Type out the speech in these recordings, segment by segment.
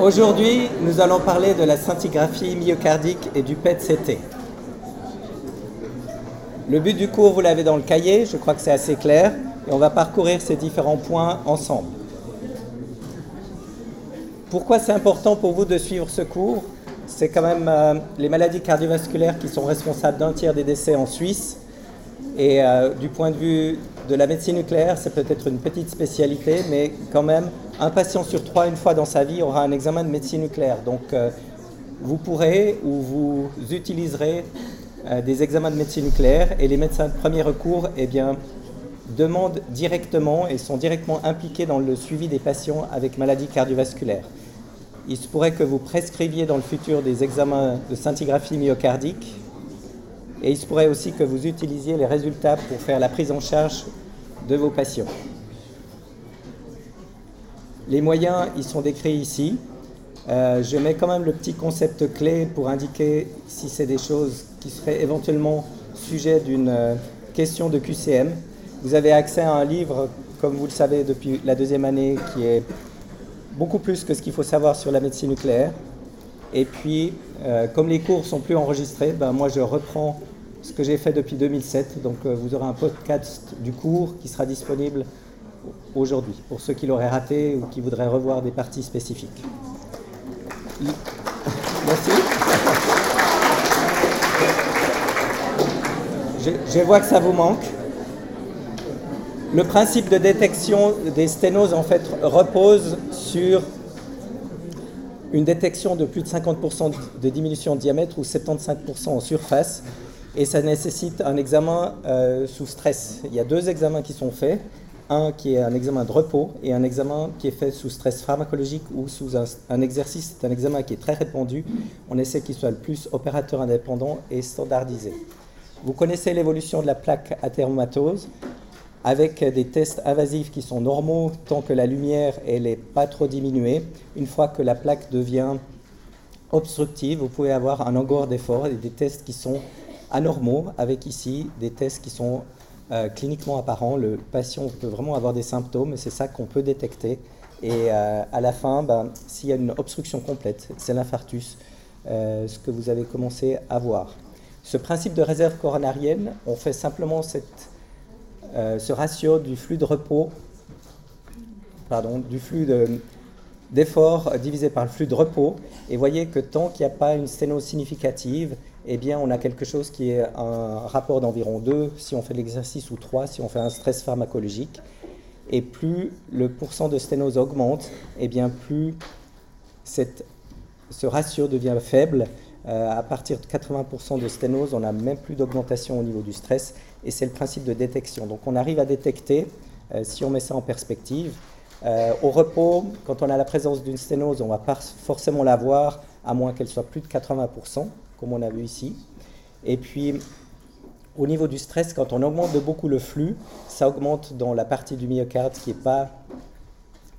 Aujourd'hui, nous allons parler de la scintigraphie myocardique et du PET-CT. Le but du cours, vous l'avez dans le cahier, je crois que c'est assez clair, et on va parcourir ces différents points ensemble. Pourquoi c'est important pour vous de suivre ce cours? C'est quand même euh, les maladies cardiovasculaires qui sont responsables d'un tiers des décès en Suisse. Et euh, du point de vue de la médecine nucléaire, c'est peut-être une petite spécialité, mais quand même, un patient sur trois, une fois dans sa vie, aura un examen de médecine nucléaire. Donc, euh, vous pourrez ou vous utiliserez des examens de médecine nucléaire et les médecins de premier recours, eh demandent directement et sont directement impliqués dans le suivi des patients avec maladies cardiovasculaires. Il se pourrait que vous prescriviez dans le futur des examens de scintigraphie myocardique et il se pourrait aussi que vous utilisiez les résultats pour faire la prise en charge de vos patients. Les moyens, ils sont décrits ici. Euh, je mets quand même le petit concept clé pour indiquer si c'est des choses qui seraient éventuellement sujet d'une euh, question de QCM. Vous avez accès à un livre, comme vous le savez depuis la deuxième année, qui est beaucoup plus que ce qu'il faut savoir sur la médecine nucléaire. Et puis, euh, comme les cours sont plus enregistrés, ben moi je reprends ce que j'ai fait depuis 2007. Donc euh, vous aurez un podcast du cours qui sera disponible aujourd'hui pour ceux qui l'auraient raté ou qui voudraient revoir des parties spécifiques. Merci. Je, je vois que ça vous manque. Le principe de détection des sténoses en fait repose sur une détection de plus de 50% de diminution de diamètre ou 75% en surface et ça nécessite un examen euh, sous stress. Il y a deux examens qui sont faits, un qui est un examen de repos et un examen qui est fait sous stress pharmacologique ou sous un, un exercice. C'est un examen qui est très répandu. On essaie qu'il soit le plus opérateur indépendant et standardisé. Vous connaissez l'évolution de la plaque athéromatose avec des tests invasifs qui sont normaux tant que la lumière n'est pas trop diminuée. Une fois que la plaque devient obstructive, vous pouvez avoir un engor d'effort et des tests qui sont anormaux, avec ici des tests qui sont euh, cliniquement apparents. Le patient peut vraiment avoir des symptômes, c'est ça qu'on peut détecter. Et euh, à la fin, ben, s'il y a une obstruction complète, c'est l'infarctus, euh, ce que vous avez commencé à voir. Ce principe de réserve coronarienne, on fait simplement cette euh, ce ratio du flux de repos, pardon, du flux d'effort divisé par le flux de repos. Et voyez que tant qu'il n'y a pas une sténose significative, eh bien, on a quelque chose qui est un rapport d'environ 2 si on fait l'exercice ou 3 si on fait un stress pharmacologique. Et plus le pourcent de sténose augmente, eh bien, plus cette, ce ratio devient faible. Euh, à partir de 80% de sténose, on n'a même plus d'augmentation au niveau du stress et c'est le principe de détection. Donc on arrive à détecter, euh, si on met ça en perspective, euh, au repos, quand on a la présence d'une sténose, on va pas forcément la voir, à moins qu'elle soit plus de 80%, comme on a vu ici. Et puis, au niveau du stress, quand on augmente de beaucoup le flux, ça augmente dans la partie du myocarde qui n'est pas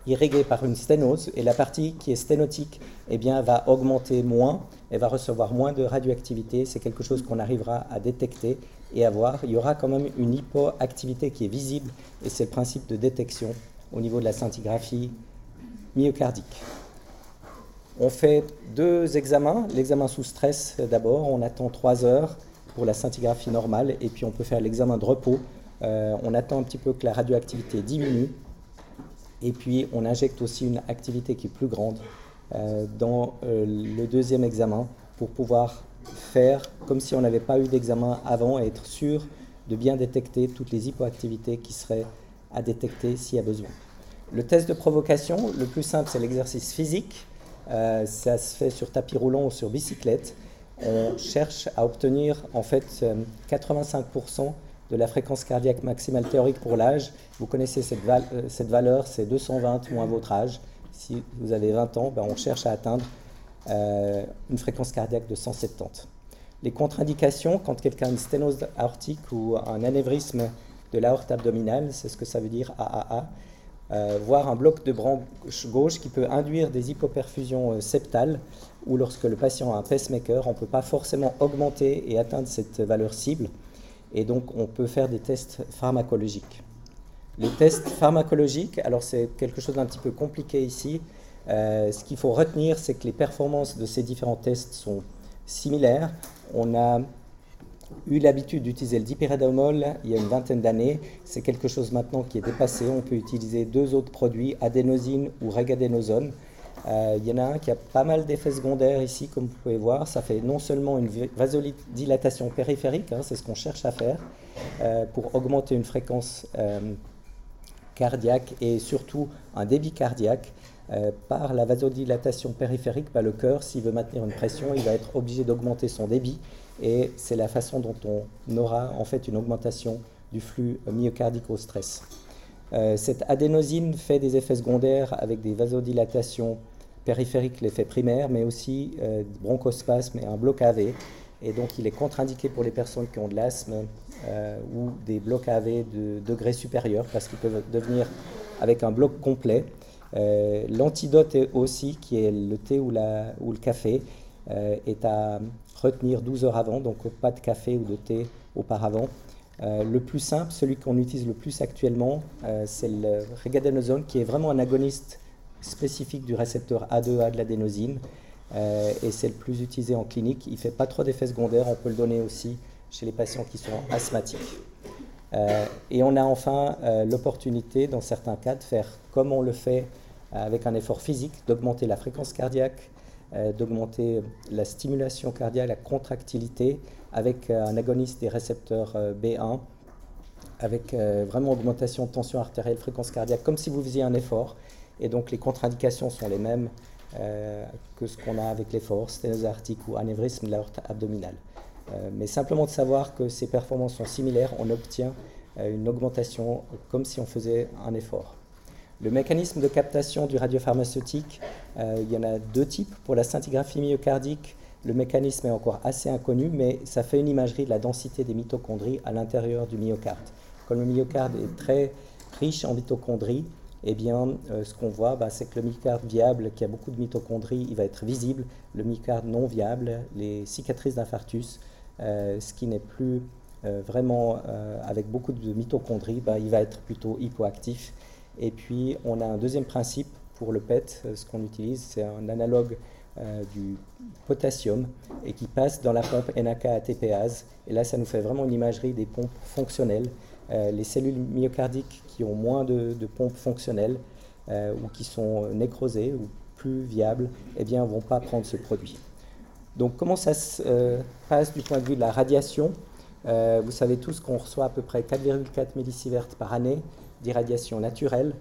irriguée par une sténose, et la partie qui est sténotique eh bien, va augmenter moins, elle va recevoir moins de radioactivité. C'est quelque chose qu'on arrivera à détecter et à. Il y aura quand même une hypoactivité qui est visible, et c'est le principe de détection au niveau de la scintigraphie myocardique. On fait deux examens. L'examen sous stress d'abord, on attend trois heures pour la scintigraphie normale, et puis on peut faire l'examen de repos. Euh, on attend un petit peu que la radioactivité diminue, et puis on injecte aussi une activité qui est plus grande euh, dans euh, le deuxième examen pour pouvoir faire comme si on n'avait pas eu d'examen avant et être sûr de bien détecter toutes les hypoactivités qui seraient à détecter s'il y a besoin. Le test de provocation, le plus simple, c'est l'exercice physique. Euh, ça se fait sur tapis roulant ou sur bicyclette. On cherche à obtenir en fait 85% de la fréquence cardiaque maximale théorique pour l'âge. Vous connaissez cette, euh, cette valeur, c'est 220 moins votre âge. Si vous avez 20 ans, ben on cherche à atteindre euh, une fréquence cardiaque de 170. Les contre-indications, quand quelqu'un a une sténose aortique ou un anévrisme de l'aorte abdominale, c'est ce que ça veut dire AAA, euh, voire un bloc de branche gauche qui peut induire des hypoperfusions euh, septales, ou lorsque le patient a un pacemaker, on ne peut pas forcément augmenter et atteindre cette valeur cible, et donc on peut faire des tests pharmacologiques. Les tests pharmacologiques, alors c'est quelque chose d'un petit peu compliqué ici, ce qu'il faut retenir, c'est que les performances de ces différents tests sont similaires. On a eu l'habitude d'utiliser le dipyridamol il y a une vingtaine d'années. C'est quelque chose maintenant qui est dépassé. On peut utiliser deux autres produits, adénosine ou regadénosone. Euh, il y en a un qui a pas mal d'effets secondaires ici, comme vous pouvez voir. Ça fait non seulement une vasodilatation périphérique, hein, c'est ce qu'on cherche à faire, euh, pour augmenter une fréquence euh, cardiaque et surtout un débit cardiaque. Par la vasodilatation périphérique, bah, le cœur, s'il veut maintenir une pression, il va être obligé d'augmenter son débit et c'est la façon dont on aura en fait une augmentation du flux myocardique au stress. Euh, cette adénosine fait des effets secondaires avec des vasodilatations périphériques, l'effet primaire, mais aussi euh, bronchospasme et un bloc AV. Et donc il est contre-indiqué pour les personnes qui ont de l'asthme euh, ou des blocs AV de degré supérieur parce qu'ils peuvent devenir avec un bloc complet. L'antidote aussi, qui est le thé ou, le café, est à retenir 12 heures avant, donc pas de café ou de thé auparavant. Euh, le plus simple, celui qu'on utilise le plus actuellement, euh, c'est le regadénosone, qui est vraiment un agoniste spécifique du récepteur A2A de l'adénosine. Euh, et c'est le plus utilisé en clinique. Il ne fait pas trop d'effets secondaires. On peut le donner aussi chez les patients qui sont asthmatiques. Et on a enfin l'opportunité, dans certains cas, de faire comme on le fait avec un effort physique, d'augmenter la fréquence cardiaque, euh, d'augmenter la stimulation cardiaque, la contractilité, avec euh, un agoniste des récepteurs euh, B1, avec vraiment augmentation de tension artérielle, fréquence cardiaque, comme si vous faisiez un effort. Et donc les contre-indications sont les mêmes que ce qu'on a avec l'effort, sténose ou anévrisme de l'aorte abdominale. Mais simplement de savoir que ces performances sont similaires, on obtient une augmentation comme si on faisait un effort. Le mécanisme de captation du radiopharmaceutique, euh, il y en a deux types. Pour la scintigraphie myocardique, le mécanisme est encore assez inconnu, mais ça fait une imagerie de la densité des mitochondries à l'intérieur du myocarde. Comme le myocarde est très riche en mitochondries, eh bien, euh, ce qu'on voit, bah, c'est que le myocarde viable, qui a beaucoup de mitochondries, il va être visible. Le myocarde non viable, les cicatrices d'infarctus, euh, ce qui n'est plus vraiment avec beaucoup de mitochondries, bah, il va être plutôt hypoactif. Et puis, on a un deuxième principe pour le PET. Ce qu'on utilise, c'est un analogue euh, du potassium et qui passe dans la pompe NAK-ATPase. Et là, ça nous fait vraiment une imagerie des pompes fonctionnelles. Euh, les cellules myocardiques qui ont moins de, pompes fonctionnelles euh, ou qui sont nécrosées ou plus viables, eh bien, vont pas prendre ce produit. Donc, comment ça se passe du point de vue de la radiation Vous savez tous qu'on reçoit à peu près 4,4 millisieverts par année d'irradiation naturelle.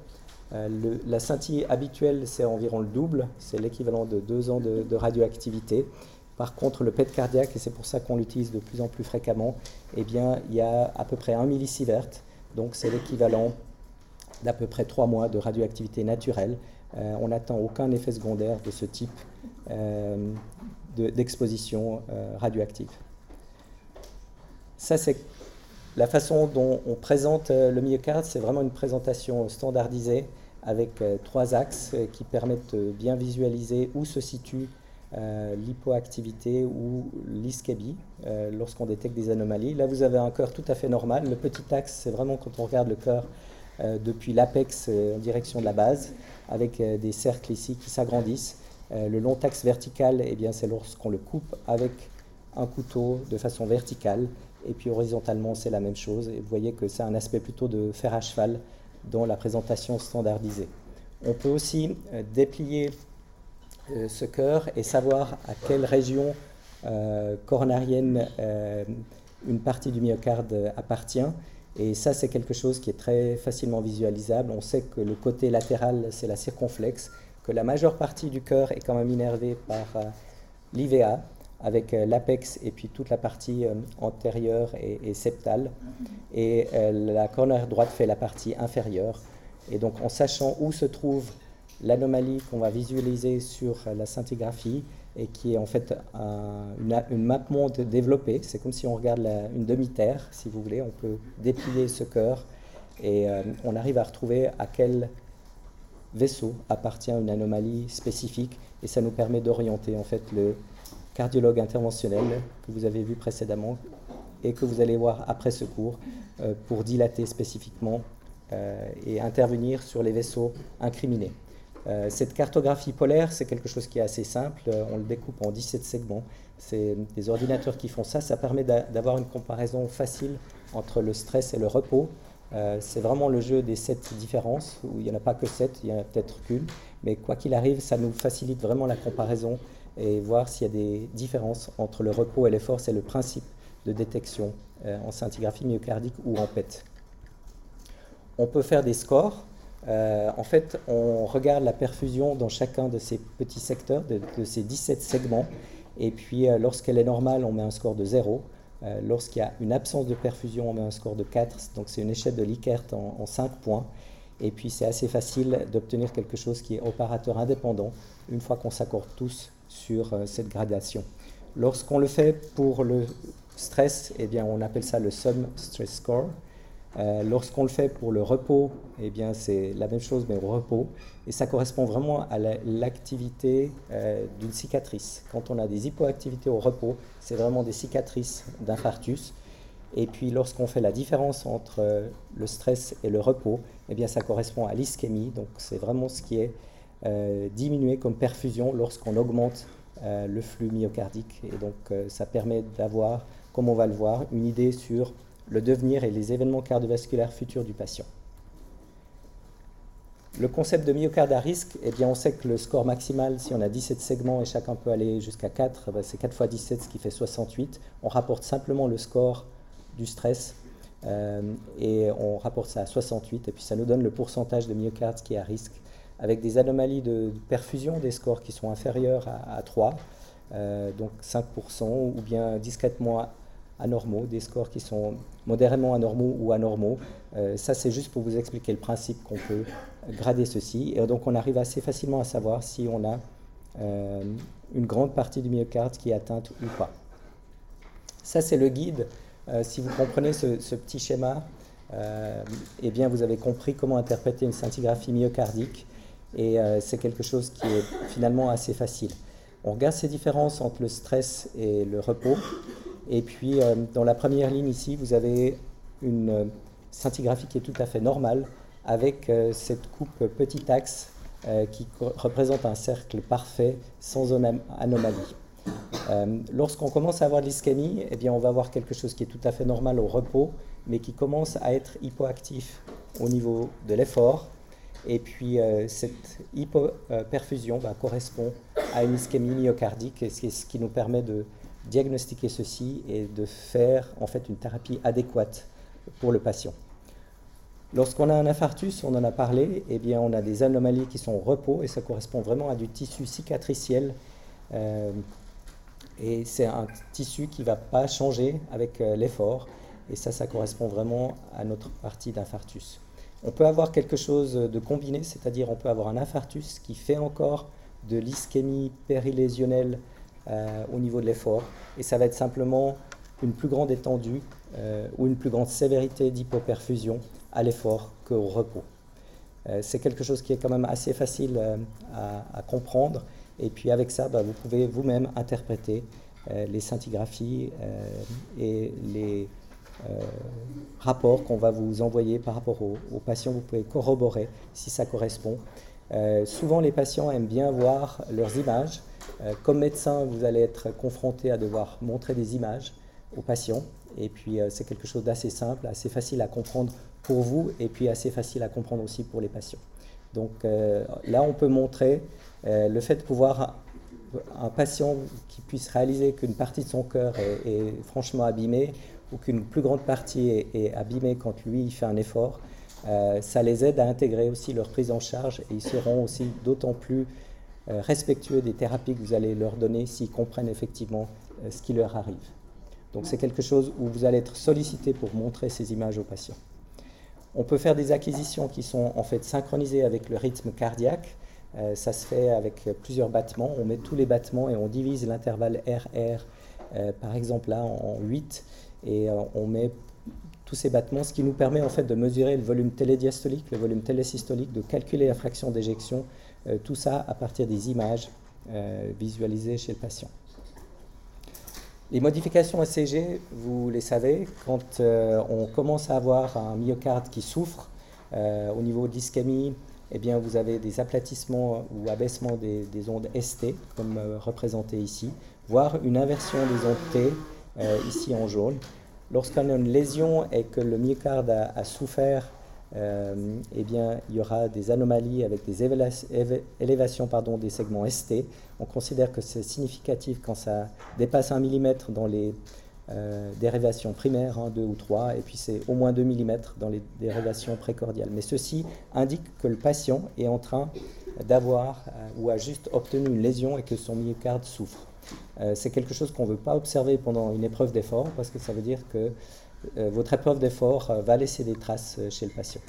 Euh, la scintille habituelle, c'est environ le double, c'est l'équivalent de deux ans de, radioactivité. Par contre, le PET cardiaque, et c'est pour ça qu'on l'utilise de plus en plus fréquemment, eh bien, il y a à peu près 1 millisievert, donc c'est l'équivalent d'à peu près trois mois de radioactivité naturelle. Euh, on n'attend aucun effet secondaire de ce type euh, d'exposition radioactive. Ça, c'est la façon dont on présente euh, le myocarde, c'est vraiment une présentation standardisée avec euh, trois axes euh, qui permettent de bien visualiser où se situe l'hypoactivité ou l'ischémie lorsqu'on détecte des anomalies. Là, vous avez un cœur tout à fait normal. Le petit axe, c'est vraiment quand on regarde le cœur depuis l'apex en direction de la base, avec des cercles ici qui s'agrandissent. Le long axe vertical, eh c'est lorsqu'on le coupe avec un couteau de façon verticale et puis horizontalement, c'est la même chose. Et vous voyez que c'est un aspect plutôt de fer à cheval dans la présentation standardisée. On peut aussi euh, déplier euh, ce cœur et savoir à quelle région euh, coronarienne une partie du myocarde appartient. Et ça, c'est quelque chose qui est très facilement visualisable. On sait que le côté latéral, c'est la circonflexe, que la majeure partie du cœur est quand même innervée par l'IVA, avec euh, l'apex et puis toute la partie euh, antérieure et, septale. Et euh, la coronaire droite fait la partie inférieure. Et donc en sachant où se trouve l'anomalie qu'on va visualiser sur la scintigraphie et qui est en fait une, une, map monde développée, c'est comme si on regarde une demi-terre, si vous voulez, on peut déplier ce cœur et on arrive à retrouver à quel vaisseau appartient une anomalie spécifique et ça nous permet d'orienter en fait le, cardiologue interventionnel que vous avez vu précédemment et que vous allez voir après ce cours euh, pour dilater spécifiquement euh, et intervenir sur les vaisseaux incriminés. cette cartographie polaire, c'est quelque chose qui est assez simple. On le découpe en 17 segments. C'est des ordinateurs qui font ça. Ça permet d'avoir une comparaison facile entre le stress et le repos. C'est vraiment le jeu des sept différences, où il n'y en a pas que sept, il y en a peut-être qu'une. Mais quoi qu'il arrive, ça nous facilite vraiment la comparaison et voir s'il y a des différences entre le repos et l'effort. C'est le principe de détection euh, en scintigraphie myocardique ou en PET. On peut faire des scores. Euh, en fait, on regarde la perfusion dans chacun de ces petits secteurs, de, ces 17 segments. Et puis, euh, lorsqu'elle est normale, on met un score de 0. Lorsqu'il y a une absence de perfusion, on met un score de 4. Donc, c'est une échelle de Likert en, en 5 points. Et puis c'est assez facile d'obtenir quelque chose qui est opérateur indépendant une fois qu'on s'accorde tous sur euh, cette gradation. Lorsqu'on le fait pour le stress, eh bien, on appelle ça le Sum Stress Score. Euh, lorsqu'on le fait pour le repos, eh bien, c'est la même chose, mais au repos. Et ça correspond vraiment à l'activité euh, d'une cicatrice. Quand on a des hypoactivités au repos, c'est vraiment des cicatrices d'infarctus. Et puis lorsqu'on fait la différence entre euh, le stress et le repos, eh bien ça correspond à l'ischémie. Donc c'est vraiment ce qui est diminué comme perfusion lorsqu'on augmente le flux myocardique. Et donc ça permet d'avoir, comme on va le voir, une idée sur le devenir et les événements cardiovasculaires futurs du patient. Le concept de myocarde à risque, eh bien on sait que le score maximal, si on a 17 segments et chacun peut aller jusqu'à 4, eh c'est 4 fois 17, ce qui fait 68. On rapporte simplement le score du stress. Euh, et on rapporte ça à 68, et puis ça nous donne le pourcentage de myocarde qui est à risque, avec des anomalies de, perfusion, des scores qui sont inférieurs à, 3, euh, donc 5%, ou bien discrètement anormaux, des scores qui sont modérément anormaux ou anormaux. Euh, ça, c'est juste pour vous expliquer le principe qu'on peut grader ceci. Et donc, on arrive assez facilement à savoir si on a une grande partie du myocarde qui est atteinte ou pas. Ça, c'est le guide euh, si vous comprenez ce, petit schéma, euh, eh bien vous avez compris comment interpréter une scintigraphie myocardique et euh, c'est quelque chose qui est finalement assez facile. On regarde ces différences entre le stress et le repos et puis dans la première ligne ici, vous avez une scintigraphie qui est tout à fait normale avec cette coupe petit axe qui représente un cercle parfait sans anomalie. Euh, lorsqu'on commence à avoir de l'ischémie, eh bien, on va avoir quelque chose qui est tout à fait normal au repos, mais qui commence à être hypoactif au niveau de l'effort. Et puis, euh, cette hypoperfusion va correspond à une ischémie myocardique, ce qui nous permet de diagnostiquer ceci et de faire en fait une thérapie adéquate pour le patient. Lorsqu'on a un infarctus, on en a parlé, eh bien, on a des anomalies qui sont au repos, et ça correspond vraiment à du tissu cicatriciel. Euh, et c'est un tissu qui ne va pas changer avec euh, l'effort. Et ça, ça correspond vraiment à notre partie d'infarctus. On peut avoir quelque chose de combiné, c'est-à-dire on peut avoir un infarctus qui fait encore de l'ischémie périlésionnelle euh, au niveau de l'effort. Et ça va être simplement une plus grande étendue euh, ou une plus grande sévérité d'hypoperfusion à l'effort qu'au repos. c'est quelque chose qui est quand même assez facile à comprendre et puis avec ça, bah, vous pouvez vous-même interpréter euh, les scintigraphies euh, et les euh, rapports qu'on va vous envoyer par rapport aux, patients. Vous pouvez corroborer si ça correspond. souvent, les patients aiment bien voir leurs images. Comme médecin, vous allez être confronté à devoir montrer des images aux patients. Et puis, c'est quelque chose d'assez simple, assez facile à comprendre pour vous et puis assez facile à comprendre aussi pour les patients. Donc là, on peut montrer euh, le fait de pouvoir un patient qui puisse réaliser qu'une partie de son cœur est, franchement abîmée ou qu'une plus grande partie est, abîmée quand lui il fait un effort, euh, ça les aide à intégrer aussi leur prise en charge et ils seront aussi d'autant plus euh, respectueux des thérapies que vous allez leur donner s'ils comprennent effectivement ce qui leur arrive. Donc c'est quelque chose où vous allez être sollicité pour montrer ces images aux patients. On peut faire des acquisitions qui sont en fait synchronisées avec le rythme cardiaque. Euh, ça se fait avec plusieurs battements. On met tous les battements et on divise l'intervalle RR, euh, par exemple là, en 8. Et euh, on met tous ces battements, ce qui nous permet en fait de mesurer le volume télédiastolique, le volume télésystolique, de calculer la fraction d'éjection, tout ça à partir des images visualisées chez le patient. Les modifications ECG, vous les savez, quand on commence à avoir un myocarde qui souffre au niveau de l'ischémie, eh bien, vous avez des aplatissements ou abaissements des, ondes ST, comme euh, représenté ici, voire une inversion des ondes T, euh, ici en jaune. Lorsqu'on a une lésion et que le myocarde a, souffert, euh, eh bien, il y aura des anomalies avec des élévations pardon, des segments ST. On considère que c'est significatif quand ça dépasse un millimètre dans les euh, dérivations primaires, 2 ou 3, et puis c'est au moins 2 mm dans les dérivations précordiales. Mais ceci indique que le patient est en train d'avoir euh, ou a juste obtenu une lésion et que son myocarde souffre. Euh, c'est quelque chose qu'on ne veut pas observer pendant une épreuve d'effort parce que ça veut dire que votre épreuve d'effort va laisser des traces chez le patient.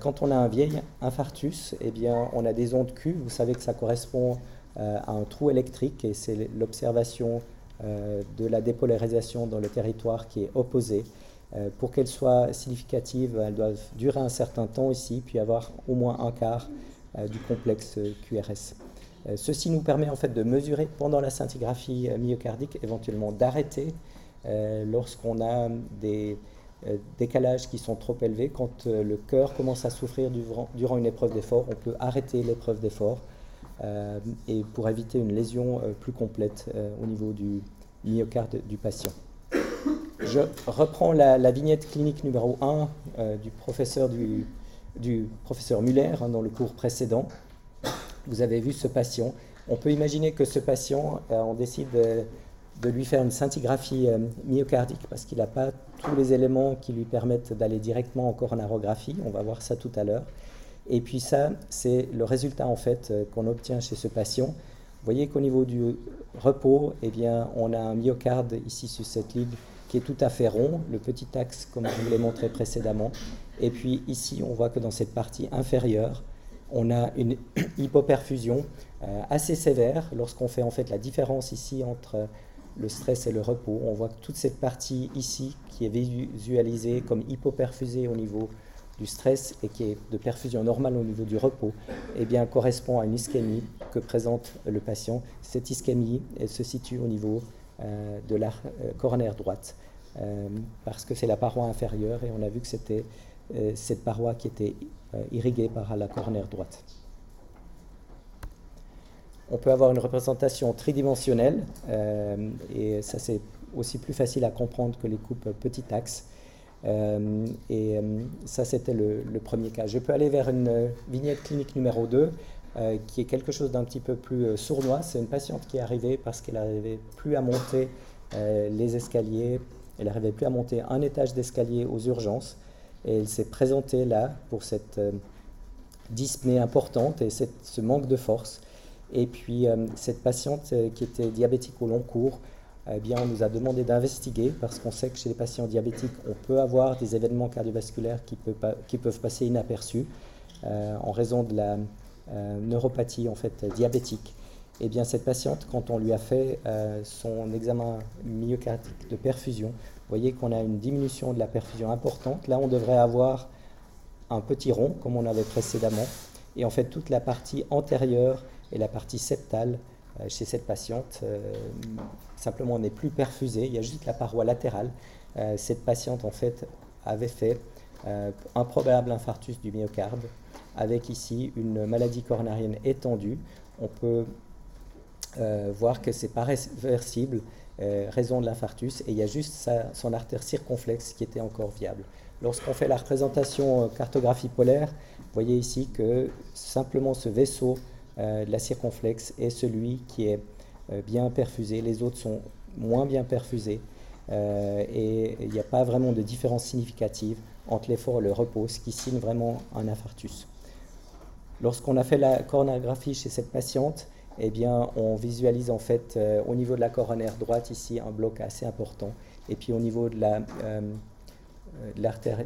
quand on a un vieil infarctus, eh bien, on a des ondes Q. Vous savez que ça correspond à un trou électrique et c'est l'observation euh, de la dépolarisation dans le territoire qui est opposé. Euh, pour qu'elle soit significative, elle doit durer un certain temps ici, puis avoir au moins un quart euh, du complexe QRS. Ceci nous permet en fait de mesurer pendant la scintigraphie myocardique, éventuellement d'arrêter lorsqu'on a des décalages qui sont trop élevés. Quand le cœur commence à souffrir durant une épreuve d'effort, on peut arrêter l'épreuve d'effort euh, et pour éviter une lésion euh, plus complète euh, au niveau du myocarde du patient. Je reprends la, vignette clinique numéro 1 du professeur, du, du professeur Muller hein, dans le cours précédent. Vous avez vu ce patient. On peut imaginer que ce patient, on décide de lui faire une scintigraphie myocardique parce qu'il n'a pas tous les éléments qui lui permettent d'aller directement en coronarographie. On va voir ça tout à l'heure. Et puis ça, c'est le résultat en fait euh, qu'on obtient chez ce patient. Vous voyez qu'au niveau du repos, eh bien, on a un myocarde ici sur cette ligne qui est tout à fait rond, le petit axe comme je vous l'ai montré précédemment. Et puis ici, on voit que dans cette partie inférieure, on a une hypoperfusion euh, assez sévère lorsqu'on fait en fait la différence ici entre le stress et le repos. On voit que toute cette partie ici qui est visualisée comme hypoperfusée au niveau du stress et qui est de perfusion normale au niveau du repos, eh bien, correspond à une ischémie que présente le patient. Cette ischémie se situe au niveau euh, de la euh, coronaire droite, euh, parce que c'est la paroi inférieure et on a vu que c'était cette paroi qui était irriguée par la coronaire droite. On peut avoir une représentation tridimensionnelle, et ça c'est aussi plus facile à comprendre que les coupes petit axe. Euh, et euh, ça, c'était le, premier cas. Je peux aller vers une vignette clinique numéro 2, euh, qui est quelque chose d'un petit peu plus sournois. C'est une patiente qui est arrivée parce qu'elle n'arrivait plus à monter les escaliers, elle n'arrivait plus à monter un étage d'escalier aux urgences. Et elle s'est présentée là pour cette dyspnée importante et ce manque de force. Et puis cette patiente qui était diabétique au long cours, eh bien, on nous a demandé d'investiguer parce qu'on sait que chez les patients diabétiques, on peut avoir des événements cardiovasculaires qui, peuvent passer inaperçus euh, en raison de la euh, neuropathie en fait diabétique. Et eh bien, cette patiente, quand on lui a fait euh, son examen myocardique de perfusion, vous voyez qu'on a une diminution de la perfusion importante. Là, on devrait avoir un petit rond, comme on avait précédemment. Et en fait, toute la partie antérieure et la partie septale euh, chez cette patiente. Euh, simplement, n'est plus perfusé, il y a juste la paroi latérale. Euh, cette patiente, en fait, avait fait un probable infarctus du myocarde avec ici une maladie coronarienne étendue. On peut voir que c'est pas réversible, raison de l'infarctus, et il y a juste son artère circonflexe qui était encore viable. Lorsqu'on fait la représentation cartographie polaire, vous voyez ici que simplement ce vaisseau euh, la circonflexe est celui qui est euh, bien perfusé, les autres sont moins bien perfusés. Euh, et il n'y a pas vraiment de différence significative entre l'effort et le repos, ce qui signe vraiment un infarctus. Lorsqu'on a fait la coronagraphie chez cette patiente, eh bien, on visualise en fait au niveau de la coronaire droite ici un bloc assez important, et puis au niveau de la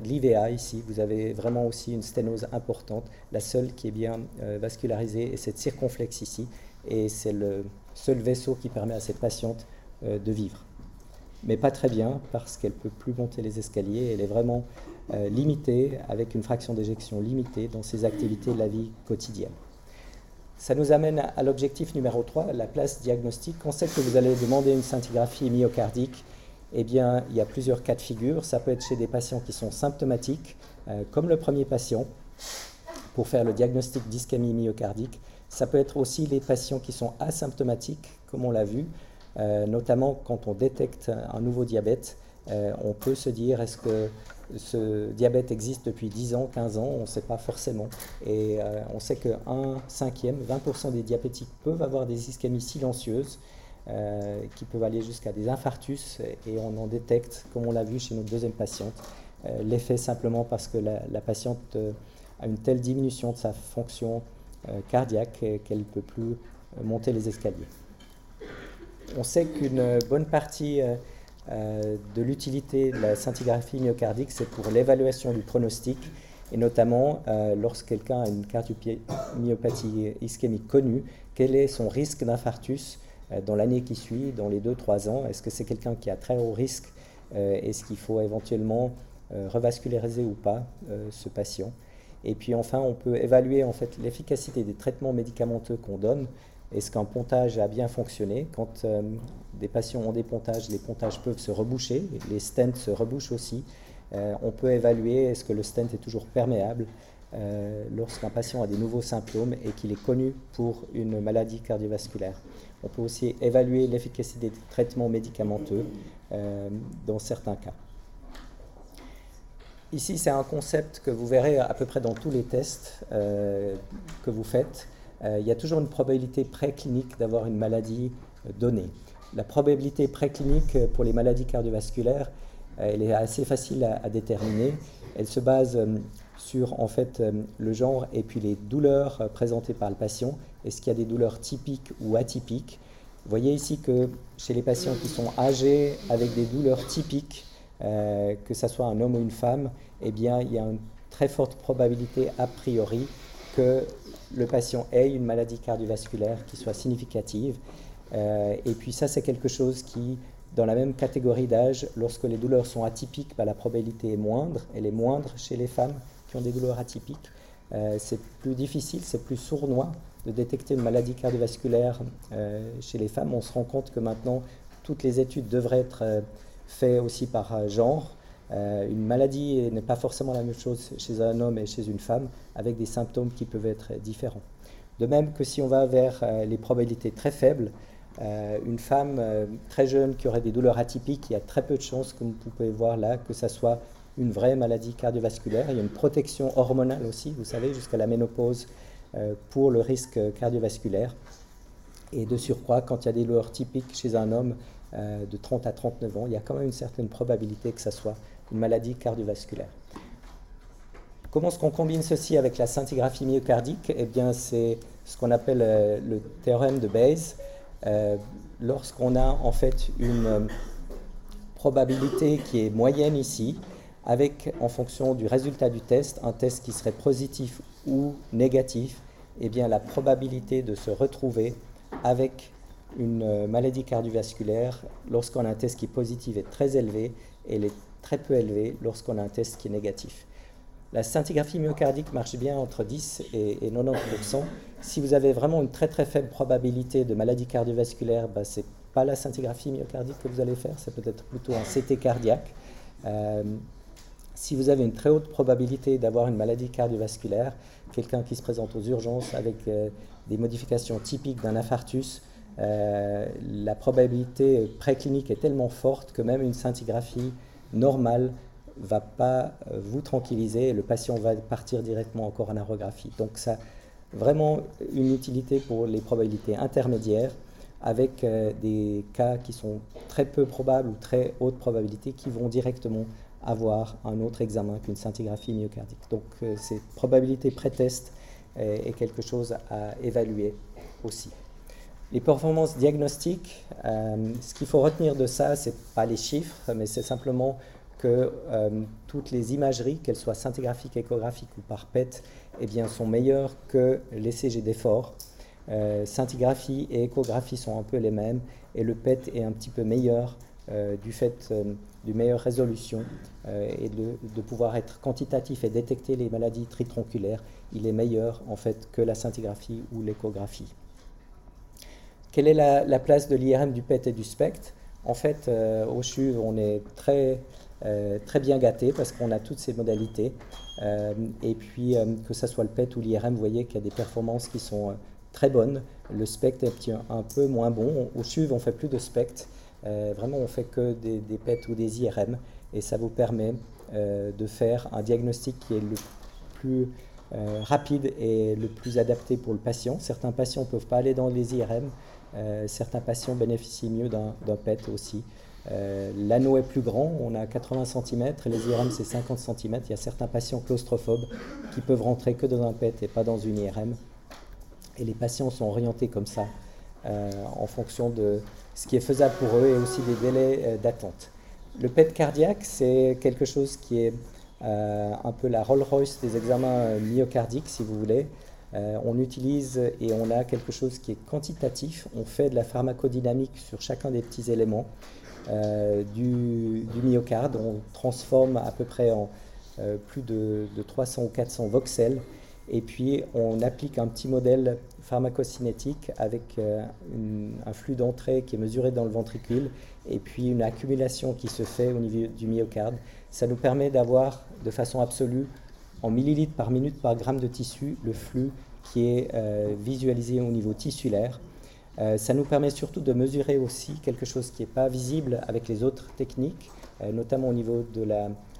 l'IVA ici, vous avez vraiment aussi une sténose importante. La seule qui est bien euh, vascularisée est cette circonflexe ici, et c'est le seul vaisseau qui permet à cette patiente euh, de vivre. Mais pas très bien, parce qu'elle ne peut plus monter les escaliers, elle est vraiment limitée, avec une fraction d'éjection limitée dans ses activités de la vie quotidienne. Ça nous amène à l'objectif numéro 3, la place diagnostique. On sait que vous allez demander une scintigraphie myocardique eh bien, il y a plusieurs cas de figure. Ça peut être chez des patients qui sont symptomatiques, euh, comme le premier patient. pour faire le diagnostic d'ischémie myocardique. Ça peut être aussi les patients qui sont asymptomatiques, comme on l'a vu, euh, notamment quand on détecte un nouveau diabète. Euh, on peut se dire est-ce que ce diabète existe depuis 10 ans, 15 ans, on ne sait pas forcément. Et on sait que 1 cinquième, 20% des diabétiques peuvent avoir des ischémies silencieuses qui peuvent aller jusqu'à des infarctus et on en détecte, comme on l'a vu chez notre deuxième patiente, l'effet simplement parce que la, patiente a une telle diminution de sa fonction cardiaque qu'elle ne peut plus monter les escaliers. On sait qu'une bonne partie euh, euh, de l'utilité de la scintigraphie myocardique, c'est pour l'évaluation du pronostic, et notamment euh, lorsque quelqu'un a une cardiomyopathie ischémique connue, quel est son risque d'infarctus dans l'année qui suit, dans les 2-3 ans Est-ce que c'est quelqu'un qui a très haut risque Est-ce qu'il faut éventuellement revasculariser ou pas ce patient? Et puis enfin, on peut évaluer en fait l'efficacité des traitements médicamenteux qu'on donne. Est-ce qu'un pontage a bien fonctionné? Quand euh, des patients ont des pontages, les pontages peuvent se reboucher, les stents se rebouchent aussi. Euh, on peut évaluer est-ce que le stent est toujours perméable euh, lorsqu'un patient a des nouveaux symptômes et qu'il est connu pour une maladie cardiovasculaire. On peut aussi évaluer l'efficacité des traitements médicamenteux dans certains cas. Ici, c'est un concept que vous verrez à peu près dans tous les tests que vous faites. Euh, il y a toujours une probabilité préclinique d'avoir une maladie euh, donnée. La probabilité préclinique euh, pour les maladies cardiovasculaires, elle est assez facile à, déterminer. Elle se base sur en fait le genre et puis les douleurs présentées par le patient. Est-ce qu'il y a des douleurs typiques ou atypiques? Vous voyez ici que chez les patients qui sont âgés avec des douleurs typiques, que ce soit un homme ou une femme, eh bien, il y a une très forte probabilité a priori que le patient ait une maladie cardiovasculaire qui soit significative. Euh, et puis ça, c'est quelque chose qui, dans la même catégorie d'âge, lorsque les douleurs sont atypiques, bah, la probabilité est moindre. Elle est moindre chez les femmes qui ont des douleurs atypiques. Euh, c'est plus difficile, c'est plus sournois de détecter une maladie cardiovasculaire euh, chez les femmes. On se rend compte que maintenant, toutes les études devraient être faites aussi par genre. Euh, une maladie n'est pas forcément la même chose chez un homme et chez une femme, avec des symptômes qui peuvent être différents. De même que si on va vers euh, les probabilités très faibles, euh, une femme très jeune qui aurait des douleurs atypiques, il y a très peu de chances, comme vous pouvez voir là, que ça soit une vraie maladie cardiovasculaire. Il y a une protection hormonale aussi, vous savez, jusqu'à la ménopause pour le risque cardiovasculaire. Et de surcroît, quand il y a des douleurs typiques chez un homme de 30 à 39 ans, il y a quand même une certaine probabilité que ça soit une maladie cardiovasculaire. Comment est-ce qu'on combine ceci avec la scintigraphie myocardique? Eh bien, c'est ce qu'on appelle euh, le théorème de Bayes. Euh, lorsqu'on a en fait une euh, probabilité qui est moyenne ici, avec en fonction du résultat du test, un test qui serait positif ou négatif, eh bien la probabilité de se retrouver avec une maladie cardiovasculaire lorsqu'on a un test qui est positif est très élevée et elle est très peu élevé lorsqu'on a un test qui est négatif. La scintigraphie myocardique marche bien entre 10 et, 90%. Si vous avez vraiment une très très faible probabilité de maladie cardiovasculaire, bah, ce n'est pas la scintigraphie myocardique que vous allez faire, c'est peut-être plutôt un CT cardiaque. Euh, si vous avez une très haute probabilité d'avoir une maladie cardiovasculaire, quelqu'un qui se présente aux urgences avec euh, des modifications typiques d'un infarctus, euh, la probabilité préclinique est tellement forte que même une scintigraphie normal va pas euh, vous tranquilliser et le patient va partir directement en coronarographie. Donc ça vraiment une utilité pour les probabilités intermédiaires avec des cas qui sont très peu probables ou très haute probabilité qui vont directement avoir un autre examen qu'une scintigraphie myocardique. Donc euh, cette probabilité pré-test est, quelque chose à évaluer aussi. Les performances diagnostiques, euh, ce qu'il faut retenir de ça, ce n'est pas les chiffres, mais c'est simplement que euh, toutes les imageries, qu'elles soient scintigraphiques, échographiques ou par PET, eh bien, sont meilleures que les CG d'effort. Euh, scintigraphie et échographie sont un peu les mêmes, et le PET est un petit peu meilleur du fait d'une meilleure résolution et de, pouvoir être quantitatif et détecter les maladies tritronculaires. Il est meilleur en fait que la scintigraphie ou l'échographie. Quelle est la, place de l'IRM, du PET et du SPECT? En fait, euh, au CHU, on est très très bien gâté parce qu'on a toutes ces modalités. et puis que ce soit le PET ou l'IRM, vous voyez qu'il y a des performances qui sont très bonnes. Le SPECT est un peu moins bon. Au SUV, on fait plus de SPECT. Vraiment, on fait que des, PET ou des IRM. Et ça vous permet de faire un diagnostic qui est le plus euh, rapide et le plus adapté pour le patient. Certains patients ne peuvent pas aller dans les IRM, euh, certains patients bénéficient mieux d'un PET aussi. Euh, l'anneau est plus grand, on a 80 cm, les IRM c'est 50 cm. Il y a certains patients claustrophobes qui peuvent rentrer que dans un PET et pas dans une IRM. Et les patients sont orientés comme ça en fonction de ce qui est faisable pour eux et aussi des délais d'attente. Le PET cardiaque, c'est quelque chose qui est euh, un peu la Rolls-Royce des examens euh, myocardiques, si vous voulez. Euh, on utilise et on a quelque chose qui est quantitatif. On fait de la pharmacodynamique sur chacun des petits éléments du, myocarde. On transforme à peu près en plus de, 300 ou 400 voxels. Et puis on applique un petit modèle pharmacocinétique avec un flux d'entrée qui est mesuré dans le ventricule et puis une accumulation qui se fait au niveau du myocarde. Ça nous permet d'avoir de façon absolue, en millilitres par minute par gramme de tissu, le flux qui est euh, visualisé au niveau tissulaire. Euh, ça nous permet surtout de mesurer aussi quelque chose qui n'est pas visible avec les autres techniques, euh, notamment au niveau de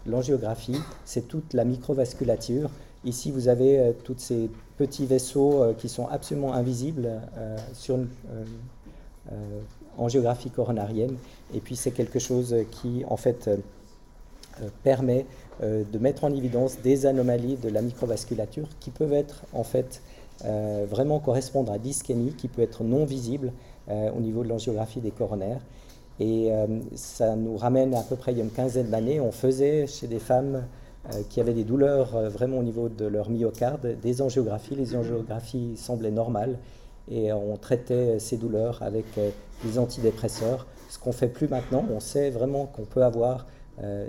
l'angiographie, c'est toute la microvasculature. Ici, vous avez tous ces petits vaisseaux qui sont absolument invisibles sur une angiographie coronarienne. Et puis, c'est quelque chose qui, en fait, euh, permet euh, de mettre en évidence des anomalies de la microvasculature qui peuvent être en fait euh, vraiment correspondre à d'ischémie qui peut être non visible au niveau de l'angiographie des coronaires. Et ça nous ramène à peu près il y a une quinzaine d'années, on faisait chez des femmes qui avaient des douleurs vraiment au niveau de leur myocarde des angiographies. Les angiographies semblaient normales et on traitait ces douleurs avec des antidépresseurs. Ce qu'on fait plus maintenant, on sait vraiment qu'on peut avoir euh,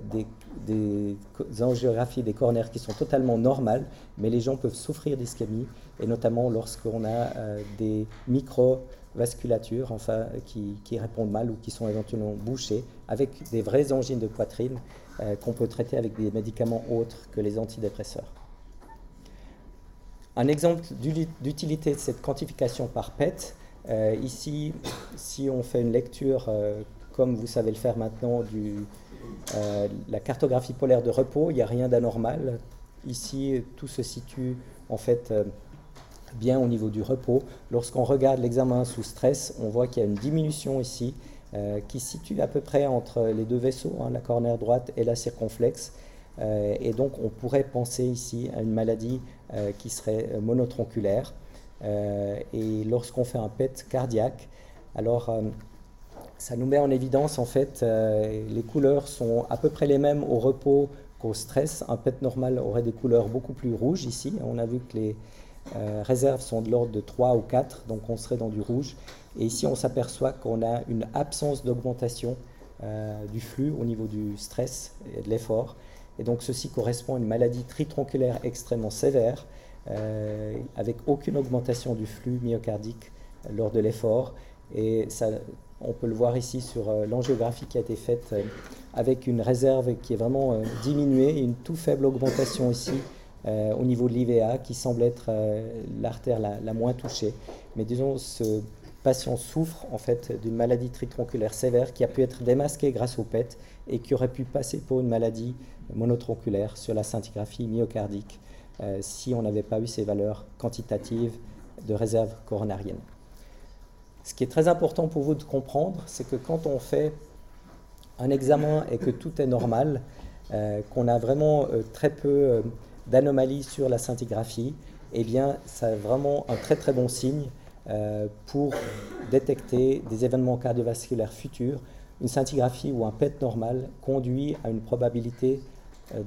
des, angiographies des coronaires qui sont totalement normales, mais les gens peuvent souffrir d'ischémie, et notamment lorsqu'on a euh, des microvasculatures enfin, qui, répondent mal ou qui sont éventuellement bouchées, avec des vraies angines de poitrine euh, qu'on peut traiter avec des médicaments autres que les antidépresseurs. Un exemple d'utilité de cette quantification par PET, ici, si on fait une lecture, comme vous savez le faire maintenant, euh, la cartographie polaire de repos, il n'y a rien d'anormal. Ici, tout se situe en fait euh, bien au niveau du repos. Lorsqu'on regarde l'examen sous stress, on voit qu'il y a une diminution ici euh, qui se situe à peu près entre les deux vaisseaux, hein, la cornère droite et la circonflexe. et donc on pourrait penser ici à une maladie qui serait monotronculaire. et lorsqu'on fait un PET cardiaque, alors ça nous met en évidence en fait euh, les couleurs sont à peu près les mêmes au repos qu'au stress. Un PET normal aurait des couleurs beaucoup plus rouges ici. On a vu que les euh, réserves sont de l'ordre de 3 ou 4, donc on serait dans du rouge. Et ici on s'aperçoit qu'on a une absence d'augmentation euh, du flux au niveau du stress et de l'effort. Et donc ceci correspond à une maladie tritronculaire extrêmement sévère, avec aucune augmentation du flux myocardique lors de l'effort. Et ça on peut le voir ici sur euh, l'angiographie qui a été faite euh, avec une réserve qui est vraiment euh, diminuée une tout faible augmentation ici au niveau de l'IVA qui semble être l'artère la, moins touchée. Mais disons, ce patient souffre en fait d'une maladie tritronculaire sévère qui a pu être démasquée grâce au PET et qui aurait pu passer pour une maladie monotronculaire sur la scintigraphie myocardique si on n'avait pas eu ces valeurs quantitatives de réserve coronarienne. Ce qui est très important pour vous de comprendre, c'est que quand on fait un examen et que tout est normal, euh, qu'on a vraiment euh, très peu euh, d'anomalies sur la scintigraphie, eh bien, c'est vraiment un très très bon signe pour détecter des événements cardiovasculaires futurs. Une scintigraphie ou un PET normal conduit à une probabilité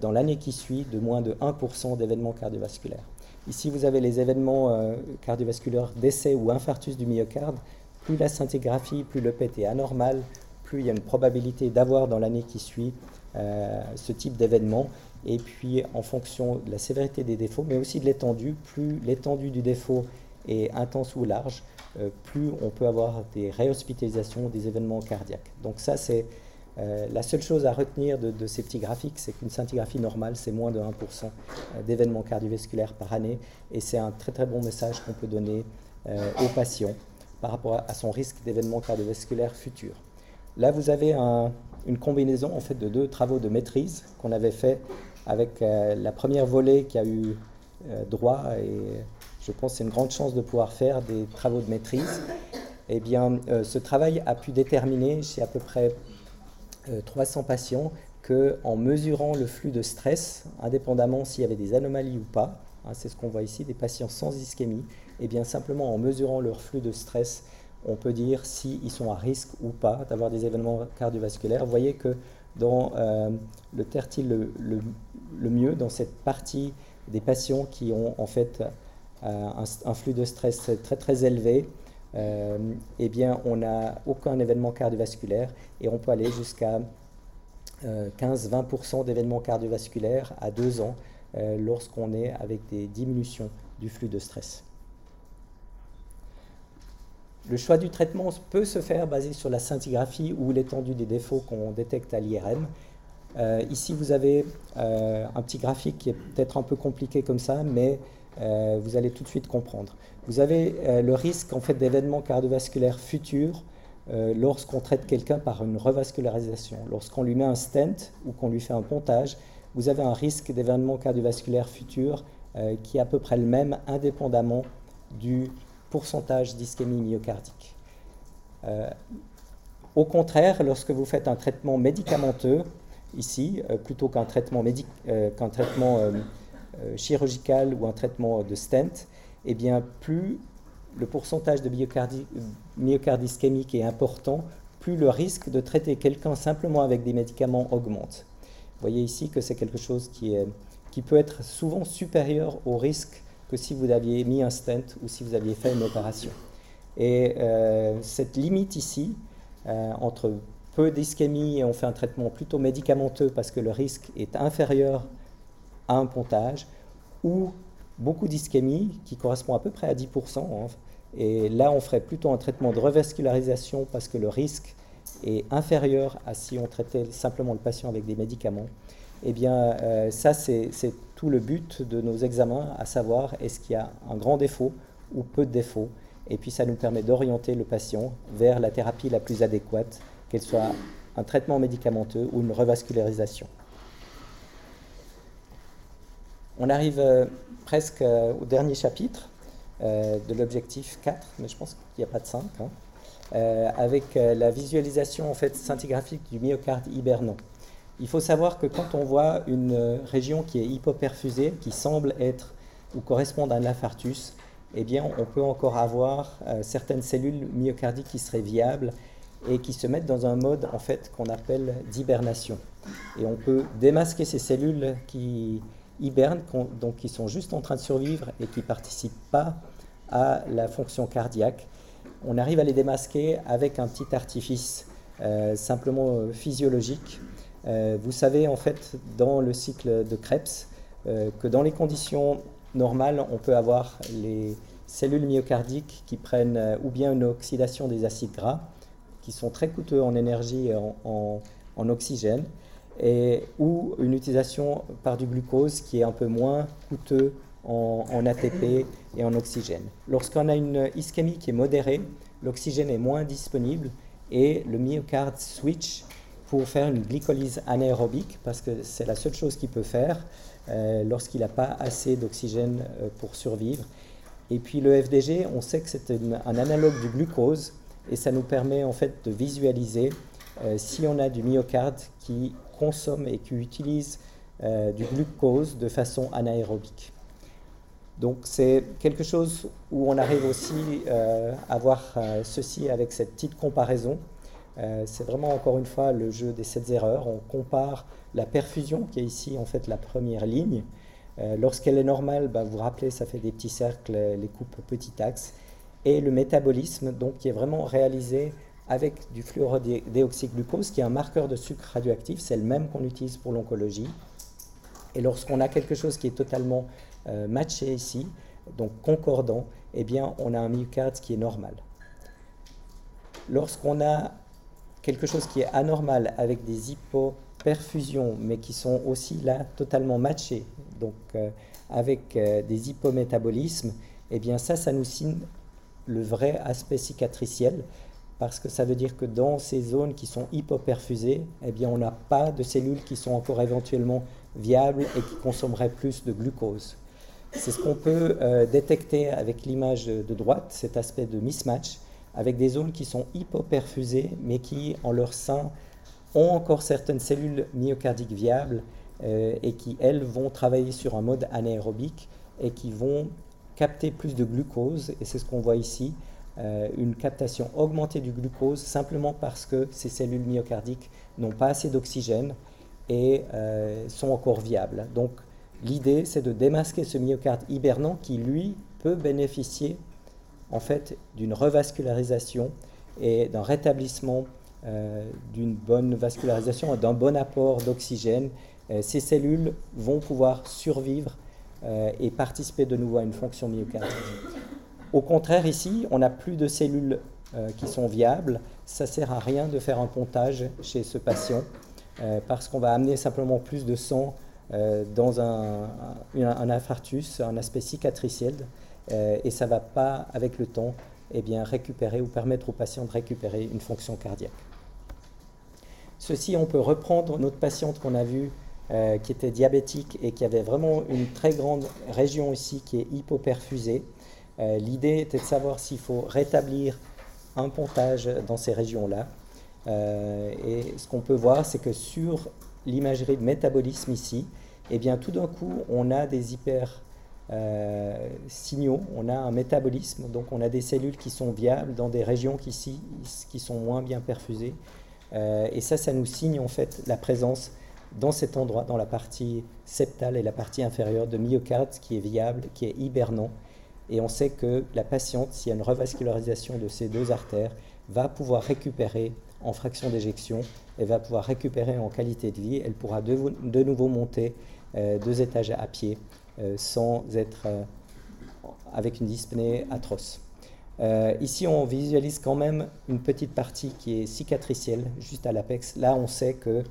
dans l'année qui suit de moins de 1% d'événements cardiovasculaires. Ici, vous avez les événements cardiovasculaires décès ou infarctus du myocarde plus la scintigraphie, plus le PET est anormal, plus il y a une probabilité d'avoir dans l'année qui suit euh, ce type d'événement. Et puis en fonction de la sévérité des défauts, mais aussi de l'étendue, plus l'étendue du défaut est intense ou large, euh, plus on peut avoir des réhospitalisations, des événements cardiaques. Donc ça, c'est la seule chose à retenir de, ces petits graphiques, c'est qu'une scintigraphie normale, c'est moins de 1% d'événements cardiovasculaires par année, et c'est un très très bon message qu'on peut donner aux patients par rapport à son risque d'événements cardiovasculaires futurs. Là, vous avez une combinaison en fait de deux travaux de maîtrise qu'on avait fait avec la première volée qui a eu droit et je pense que c'est une grande chance de pouvoir faire des travaux de maîtrise. Eh bien, euh, ce travail a pu déterminer chez à peu près 300 euh, patients qu'en mesurant le flux de stress, indépendamment s'il y avait des anomalies ou pas, hein, c'est ce qu'on voit ici, des patients sans ischémie, eh bien simplement en mesurant leur flux de stress, on peut dire s'ils sont à risque ou pas d'avoir des événements cardiovasculaires. Vous voyez que dans euh, le tertile le, le, mieux, dans cette partie des patients qui ont en fait euh, un, flux de stress très très élevé, euh, eh bien, on n'a aucun événement cardiovasculaire et on peut aller jusqu'à 15-20% euh, d'événements cardiovasculaires à deux ans lorsqu'on est avec des diminutions du flux de stress. Le choix du traitement peut se faire basé sur la scintigraphie ou l'étendue des défauts qu'on détecte à l'IRM. ici, vous avez un petit graphique qui est peut-être un peu compliqué comme ça, mais euh, vous allez tout de suite comprendre. Vous avez euh, le risque en fait d'événements cardiovasculaires futurs euh, lorsqu'on traite quelqu'un par une revascularisation. Lorsqu'on lui met un stent ou qu'on lui fait un pontage, vous avez un risque d'événements cardiovasculaires futurs qui est à peu près le même indépendamment du pourcentage d'ischémie myocardique. au contraire, lorsque vous faites un traitement médicamenteux, ici, plutôt qu'un traitement, qu'un traitement euh, chirurgical ou un traitement de stent, eh bien, plus le pourcentage de myocardie, ischémique est important, plus le risque de traiter quelqu'un simplement avec des médicaments augmente. Vous voyez ici que c'est quelque chose qui, est, qui peut être souvent supérieur au risque que si vous aviez mis un stent ou si vous aviez fait une opération. Et euh, cette limite ici, euh, entre peu d'ischémie et on fait un traitement plutôt médicamenteux parce que le risque est inférieur un pontage, ou beaucoup d'ischémie, qui correspond à peu près à 10%. Hein. et là, on ferait plutôt un traitement de revascularisation parce que le risque est inférieur à si on traitait simplement le patient avec des médicaments. Eh bien, euh, ça, c'est tout le but de nos examens, à savoir est-ce qu'il y a un grand défaut ou peu de défauts. Et puis, ça nous permet d'orienter le patient vers la thérapie la plus adéquate, qu'elle soit un traitement médicamenteux ou une revascularisation. On arrive euh, presque euh, au dernier chapitre euh, de l'objectif 4, mais je pense qu'il n'y a pas de 5, hein, avec la visualisation en fait scintigraphique du myocarde hibernant. Il faut savoir que quand on voit une région qui est hypoperfusée, qui semble être ou correspondre à un infarctus, eh bien, on peut encore avoir certaines cellules myocardiques qui seraient viables et qui se mettent dans un mode en fait qu'on appelle d'hibernation. Et on peut démasquer ces cellules qui, hibernent, donc qui sont juste en train de survivre et qui ne participent pas à la fonction cardiaque. On arrive à les démasquer avec un petit artifice euh, simplement euh, physiologique. Euh, vous savez en fait dans le cycle de Krebs que dans les conditions normales, on peut avoir les cellules myocardiques qui prennent ou bien une oxydation des acides gras, qui sont très coûteux en énergie et en oxygène, et, ou une utilisation par du glucose qui est un peu moins coûteux en, ATP et en oxygène. Lorsqu'on a une ischémie qui est modérée, l'oxygène est moins disponible et le myocarde switch pour faire une glycolyse anaérobique parce que c'est la seule chose qu'il peut faire euh, lorsqu'il n'a pas assez d'oxygène euh, pour survivre. Et puis le FDG, on sait que c'est un analogue du glucose et ça nous permet en fait de visualiser euh, si on a du myocarde qui consomme et qui utilise euh, du glucose de façon anaérobique. Donc c'est quelque chose où on arrive aussi euh, à voir euh, ceci avec cette petite comparaison. c'est vraiment encore une fois le jeu des sept erreurs. On compare la perfusion qui est ici en fait la première ligne. Lorsqu'elle est normale, bah, vous vous rappelez, ça fait des petits cercles, les coupes petit axe. Et le métabolisme, donc, qui est vraiment réalisé avec du fluorodéoxyglucose, qui est un marqueur de sucre radioactif, c'est le même qu'on utilise pour l'oncologie. Et lorsqu'on a quelque chose qui est totalement euh, matché ici, donc concordant, eh bien, on a un myocarde qui est normal. Lorsqu'on a quelque chose qui est anormal avec des hypoperfusions, mais qui sont aussi là totalement matchés, donc euh, avec euh, des hypométabolismes, eh bien ça, ça nous signe le vrai aspect cicatriciel, parce que ça veut dire que dans ces zones qui sont hypoperfusées, eh bien on n'a pas de cellules qui sont encore éventuellement viables et qui consommeraient plus de glucose. C'est ce qu'on peut euh, détecter avec l'image de droite, cet aspect de mismatch, avec des zones qui sont hypoperfusées, mais qui, en leur sein, ont encore certaines cellules myocardiques viables euh, et qui, elles, vont travailler sur un mode anaérobique et qui vont capter plus de glucose. Et c'est ce qu'on voit ici, euh, une captation augmentée du glucose simplement parce que ces cellules myocardiques n'ont pas assez d'oxygène et sont encore viables. Donc, L'idée, c'est de démasquer ce myocarde hibernant qui, lui, peut bénéficier en fait d'une revascularisation et d'un rétablissement euh, d'une bonne vascularisation, d'un bon apport d'oxygène. Euh, ces cellules vont pouvoir survivre euh, et participer de nouveau à une fonction myocardique. Au contraire, ici, on n'a plus de cellules qui sont viables. Ça ne sert à rien de faire un pontage chez ce patient parce qu'on va amener simplement plus de sang euh, dans un, infarctus, un aspect cicatriciel, euh, et ça ne va pas, avec le temps, eh récupérer ou permettre aux patients de récupérer une fonction cardiaque. Ceci, on peut reprendre notre patiente qu'on a vue, euh, qui était diabétique et qui avait vraiment une très grande région ici qui est hypoperfusée. L'idée était de savoir s'il faut rétablir un pontage dans ces régions-là. et ce qu'on peut voir, c'est que sur l'imagerie de métabolisme ici, eh bien tout d'un coup, on a des hyper euh, signaux, on a un métabolisme, donc on a des cellules qui sont viables dans des régions qui, qui sont moins bien perfusées. Euh, et ça, ça nous signe en fait la présence dans cet endroit, dans la partie septale et la partie inférieure de myocarde qui est viable, qui est hibernant. Et on sait que la patiente, s'il y a une revascularisation de ces deux artères, va pouvoir récupérer en fraction d'éjection, elle va pouvoir récupérer en qualité de vie, elle pourra de, nouveau monter euh, deux étages à pied euh, sans être euh, avec une dyspnée atroce. ici, on visualise quand même une petite partie qui est cicatricielle, juste à l'apex. Là, on sait que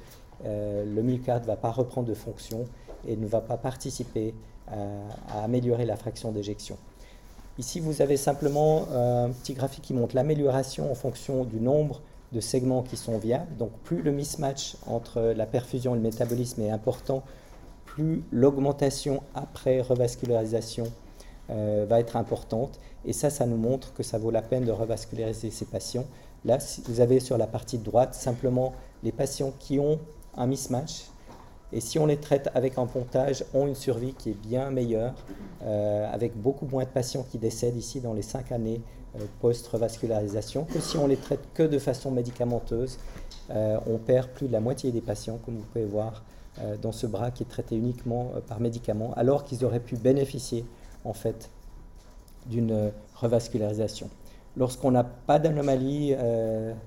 le myocarde ne va pas reprendre de fonction et ne va pas participer à améliorer la fraction d'éjection. Ici, vous avez simplement un petit graphique qui montre l'amélioration en fonction du nombre de segments qui sont viables. Donc plus le mismatch entre la perfusion et le métabolisme est important, plus l'augmentation après revascularisation euh, va être importante. Et ça, ça nous montre que ça vaut la peine de revasculariser ces patients. Là, vous avez sur la partie droite simplement les patients qui ont un mismatch. Et si on les traite avec un pontage, ont une survie qui est bien meilleure, euh, avec beaucoup moins de patients qui décèdent ici dans les cinq années euh, post-revascularisation, que si on les traite que de façon médicamenteuse, euh, on perd plus de la moitié des patients, comme vous pouvez voir dans ce bras qui est traité uniquement par médicaments, alors qu'ils auraient pu bénéficier en fait d'une revascularisation. Lorsqu'on n'a pas d'anomalie,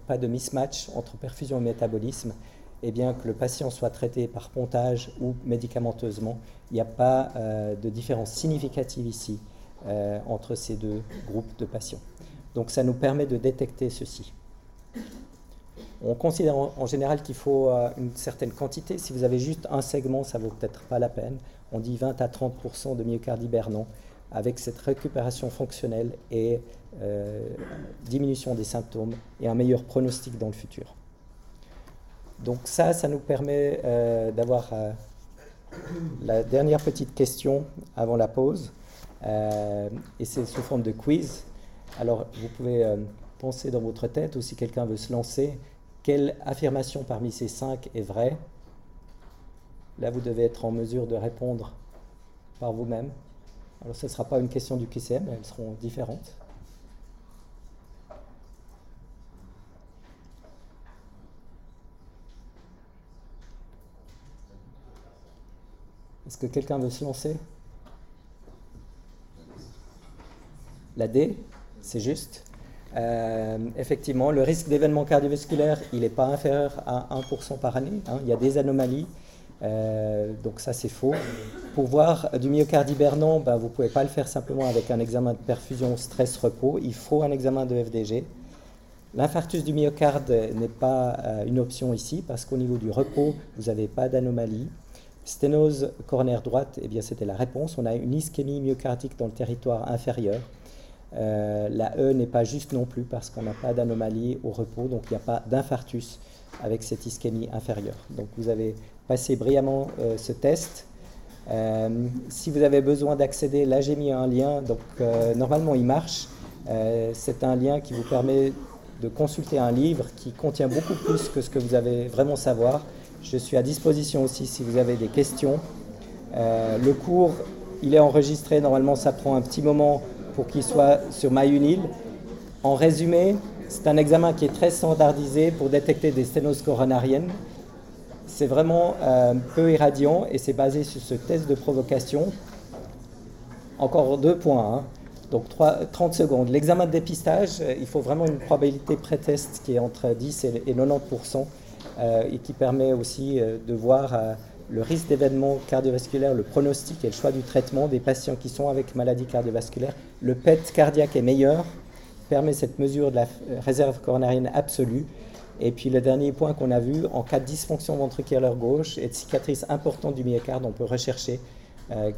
pas de mismatch entre perfusion et métabolisme, et bien que le patient soit traité par pontage ou médicamenteusement, il n'y a pas de différence significative ici entre ces deux groupes de patients. Donc ça nous permet de détecter ceci. On considère en général qu'il faut euh, une certaine quantité. Si vous avez juste un segment, ça ne vaut peut-être pas la peine. On dit 20 à 30% de myocarde hibernant avec cette récupération fonctionnelle et euh, diminution des symptômes et un meilleur pronostic dans le futur. Donc ça, ça nous permet euh, d'avoir la dernière petite question avant la pause. et c'est sous forme de quiz. Alors, vous pouvez euh, penser dans votre tête, ou si quelqu'un veut se lancer, quelle affirmation parmi ces cinq est vraie? Là, vous devez être en mesure de répondre par vous-même. Alors, ce ne sera pas une question du QCM, elles seront différentes. Est-ce que quelqu'un veut se lancer? La D c'est juste. Euh, effectivement, le risque d'événement cardiovasculaire, il n'est pas inférieur à 1% par année. Hein. il y a des anomalies, euh, donc ça c'est faux. Pour voir du myocarde hibernant, ben, vous ne pouvez pas le faire simplement avec un examen de perfusion stress-repos. Il faut un examen de FDG. L'infarctus du myocarde n'est pas euh, une option ici parce qu'au niveau du repos, vous n'avez pas d'anomalie. Sténose coronaire droite, eh bien c'était la réponse. On a une ischémie myocardique dans le territoire inférieur. Euh, la E n'est pas juste non plus parce qu'on n'a pas d'anomalie au repos, donc il n'y a pas d'infarctus avec cette ischémie inférieure. Donc vous avez passé brillamment euh, ce test. si vous avez besoin d'accéder, là j'ai mis un lien, donc normalement il marche. c'est un lien qui vous permet de consulter un livre qui contient beaucoup plus que ce que vous avez vraiment savoir. Je suis à disposition aussi si vous avez des questions. Euh, le cours, il est enregistré. Normalement, ça prend un petit moment pour qu'il soit sur MyUnil. En résumé, c'est un examen qui est très standardisé pour détecter des sténoses coronariennes. C'est vraiment euh, peu irradiant et c'est basé sur ce test de provocation. Encore deux points. Hein. Donc 30 secondes. L'examen de dépistage, euh, il faut vraiment une probabilité pré-test qui est entre 10 et, 90% euh, et qui permet aussi euh, de voir le risque d'événement cardiovasculaire, le pronostic et le choix du traitement des patients qui sont avec maladie cardiovasculaire. Le PET cardiaque est meilleur, permet cette mesure de la réserve coronarienne absolue. Et puis le dernier point qu'on a vu, en cas de dysfonction ventriculaire gauche et de cicatrice importante du myocarde, on peut rechercher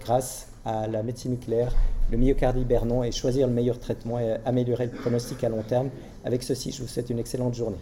grâce à la médecine nucléaire, le myocardie Bernon et choisir le meilleur traitement et améliorer le pronostic à long terme. Avec ceci, je vous souhaite une excellente journée.